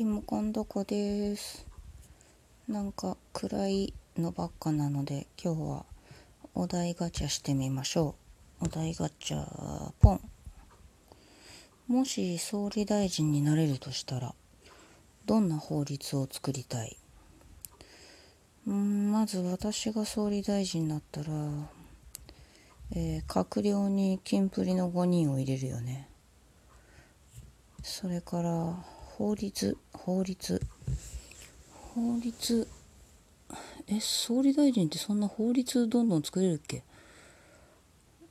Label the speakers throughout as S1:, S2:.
S1: リモコンどこです。なんか暗いのばっかなので今日はお題ガチャしてみましょう。お題ガチャポン。もし総理大臣になれるとしたらどんな法律を作りたい？んまず私が総理大臣になったら、えー、閣僚にキンプリの5人を入れるよね。それから法律法律。法律。え総理大臣ってそんな法律どんどん作れるっけ？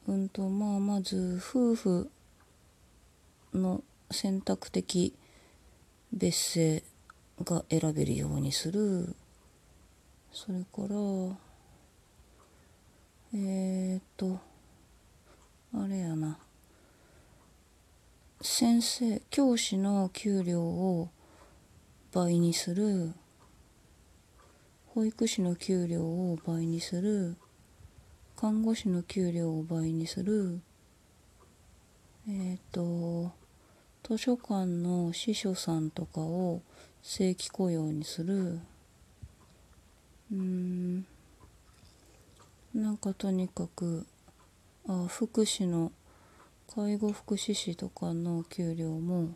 S1: うんとまあまず夫婦の選択的別姓が選べるようにする。それからえー、っとあれやな。先生教師の給料を倍にする保育士の給料を倍にする看護師の給料を倍にする。えっ、ー、と図書館の司書さんとかを正規雇用にする。うん。なんかとにかくあ福祉の介護福祉士とかの給料も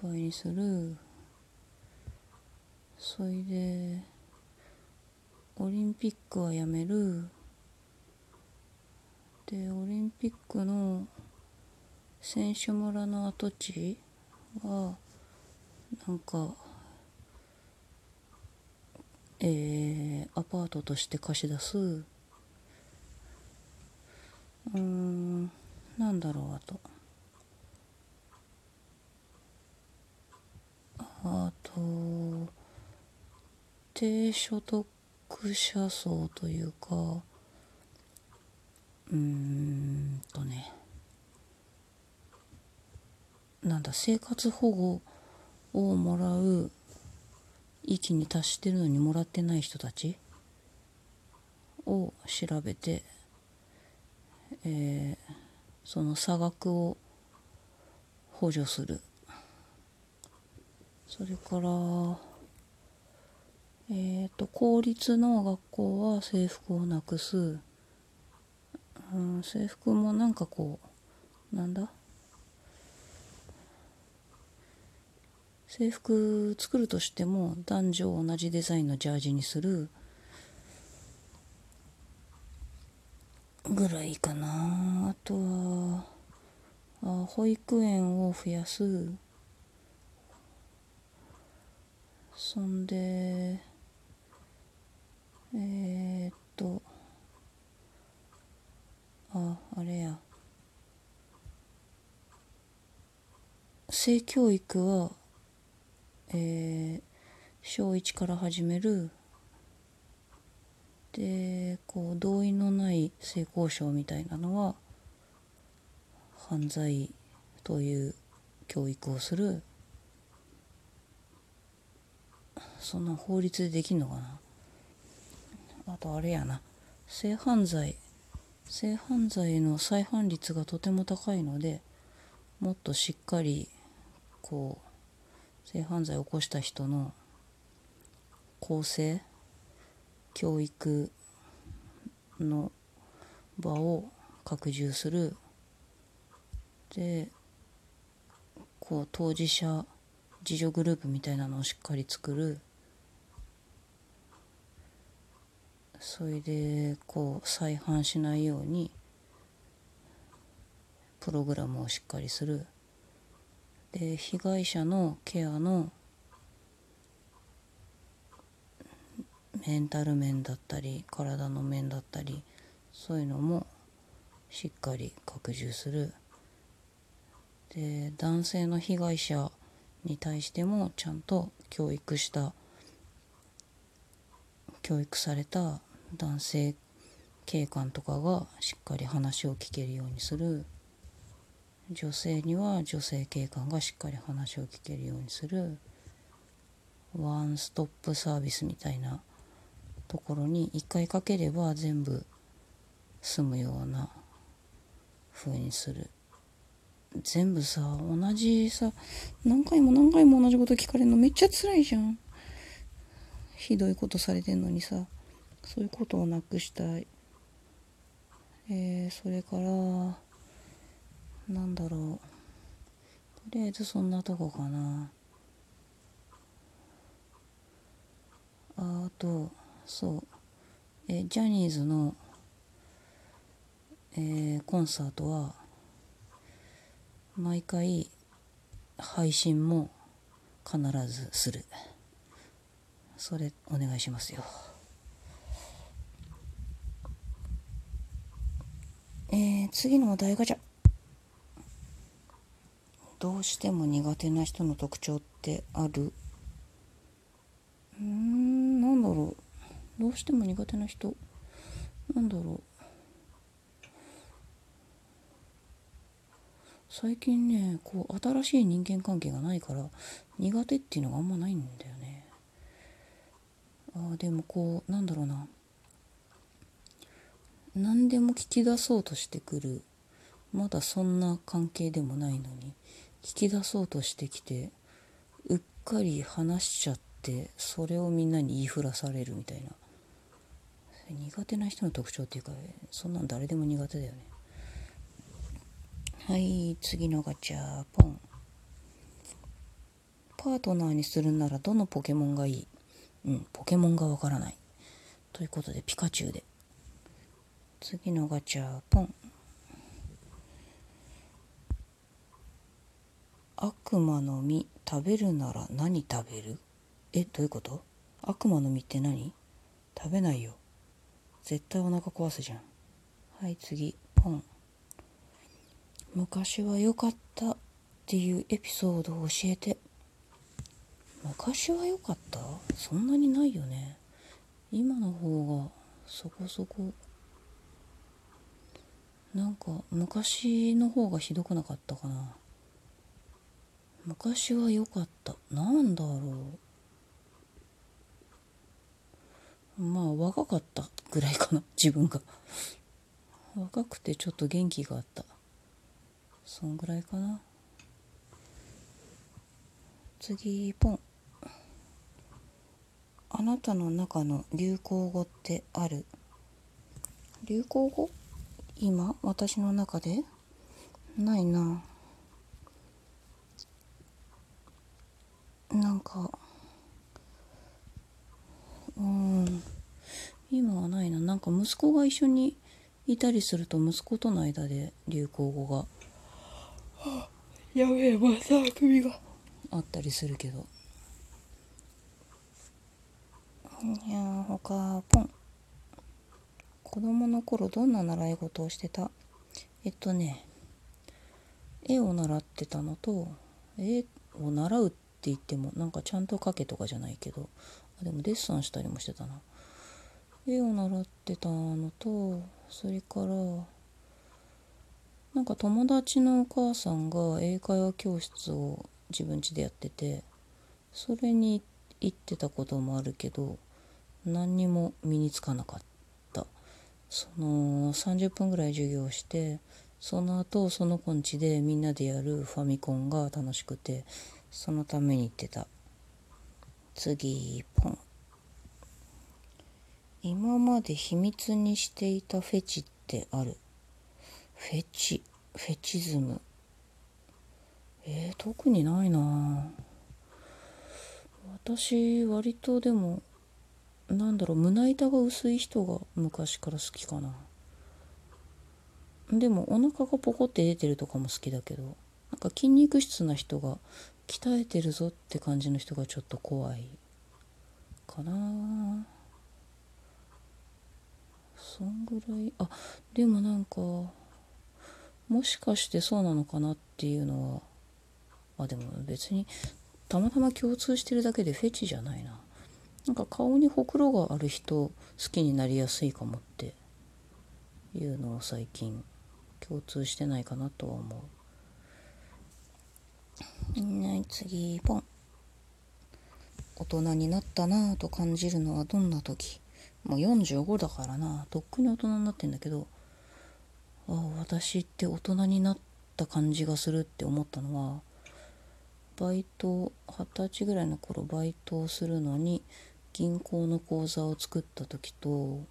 S1: 倍にする。それでオリンピックはやめる。でオリンピックの選手村の跡地はなんかえー、アパートとして貸し出す。うーん。なんだろうあと。あと低所得者層というかうーんとね。なんだ生活保護をもらう域に達してるのにもらってない人たち？を調べて、えーその差額を補助する。それからえっ、ー、と公立の学校は制服をなくす、うん、制服もなんかこうなんだ？制服作るとしても男女同じデザインのジャージにする。ぐらいかな。あとはあ保育園を増やす。そんでえー、っとああれや。性教育はえー、小1から始めるでこう同意のない性交渉みたいなのは犯罪という教育をするそんな法律でできんのかな。あとあれやな。性犯罪性犯罪の再犯率がとても高いのでもっとしっかりこう性犯罪を起こした人の更生教育の場を拡充する。でこう当事者自助グループみたいなのをしっかり作る。それでこう再犯しないようにプログラムをしっかりする。で被害者のケアのメンタル面だったり体の面だったりそういうのもしっかり拡充する。で男性の被害者に対してもちゃんと教育した教育された男性警官とかがしっかり話を聞けるようにする。女性には女性警官がしっかり話を聞けるようにする。ワンストップサービスみたいなところに一回かければ全部済むような風にする。全部さ同じさ何回も何回も同じこと聞かれるのめっちゃ辛いじゃん。ひどいことされてんのにさそういうことをなくしたい。えー、それからなんだろう。とりあえずそんなとこかな。あとそう。えジャニーズの、えー、コンサートは毎回配信も必ずする。それお願いしますよ。えー、次のお題ガチャどうしても苦手な人の特徴ってある？うんなんだろう。どうしても苦手な人。なんだろう。最近ねこう新しい人間関係がないから苦手っていうのがあんまないんだよね。あでもこうなんだろうな。何でも聞き出そうとしてくる。まだそんな関係でもないのに聞き出そうとしてきてうっかり話しちゃってそれをみんなに言いふらされるみたいな。苦手な人の特徴っていうかそんなん誰でも苦手だよね。はい次のガチャポン。パートナーにするならどのポケモンがいい？うんポケモンがわからない。ということでピカチュウで。次のガチャポン。悪魔の実食べるなら何食べる？えどういうこと？悪魔の実って何？食べないよ。絶対お腹壊すじゃん。はい次。ポン。昔は良かったっていうエピソードを教えて。昔は良かった？そんなにないよね。今の方がそこそこ。なんか昔の方がひどくなかったかな。昔は良かった。なんだろう。まあ若かったぐらいかな 自分が。若くてちょっと元気があった。そんぐらいかな。次ポン。あなたの中の流行語ってある？流行語？今？私の中で？ないな。なんかうん。今はないな。なんか息子が一緒にいたりすると息子との間で流行語が。やべえまた首が。あったりするけど。いやほかポン。子供の頃どんな習い事をしてた？えっとね絵を習ってたのと絵を習うって言ってもなんかちゃんと描けとかじゃないけどあでもデッサンしたりもしてたな。絵を習ってたのとそれからなんか友達のお母さんが英会話教室を自分家でやっててそれに行ってたこともあるけど何にも身につかなかった。その30分ぐらい授業してその後その子んちでみんなでやるファミコンが楽しくてそのために行ってた。次ポン。今まで秘密にしていたフェチってある？フェチフェチズム。えー、特にないな。私割とでもなんだろう胸板が薄い人が昔から好きかな。でもお腹がポコって出てるとかも好きだけどなんか筋肉質な人が鍛えてるぞって感じの人がちょっと怖いかな。そんぐらい。あでもなんかもしかしてそうなのかなっていうのは。あでも別にたまたま共通してるだけでフェチじゃないな。なんか顔にほくろがある人好きになりやすいかもっていうのを最近共通してないかなとは思う。ね次ポン。大人になったなぁと感じるのはどんな時？もう45だからなとっくに大人になってんだけど。あ私って大人になったった感じがするって思ったのはバイト二十歳ぐらいの頃バイトをするのに銀行の口座を作った時と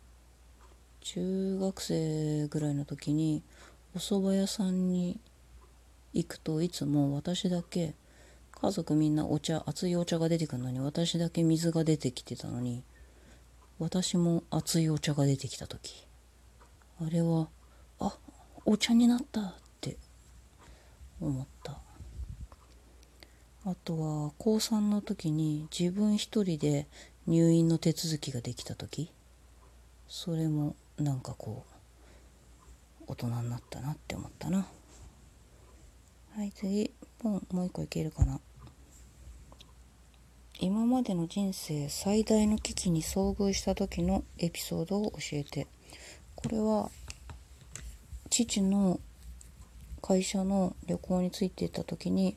S1: 中学生ぐらいの時にお蕎麦屋さんに行くといつも私だけ家族みんなお茶熱いお茶が出てくるのに私だけ水が出てきてたのに私も熱いお茶が出てきた時。あれはあお茶になったって思った。あとは高3の時に自分一人で入院の手続きができた時。それもなんかこう大人になったなって思ったな。次ポンもう一個いけるかな。今までの人生最大の危機に遭遇した時のエピソードを教えて。これは父の会社の旅行についていった時に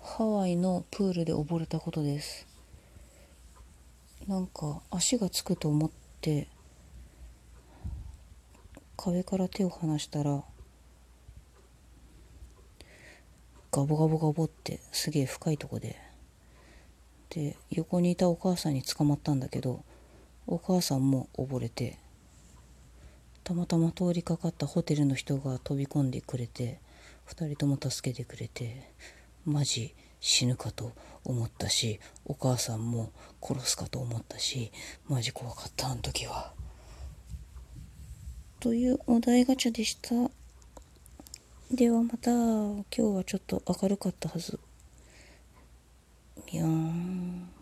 S1: ハワイのプールで溺れたことです。なんか足がつくと思って壁から手を離したらガボガボガボってすげえ深いとこでで横にいたお母さんに捕まったんだけどお母さんも溺れてたまたま通りかかったホテルの人が飛び込んでくれて2人とも助けてくれてマジ死ぬかと思ったしお母さんも殺すかと思ったしマジ怖かったあの時は。というお題ガチャでした。ではまた今日はちょっと明るかったはず。にゃーん。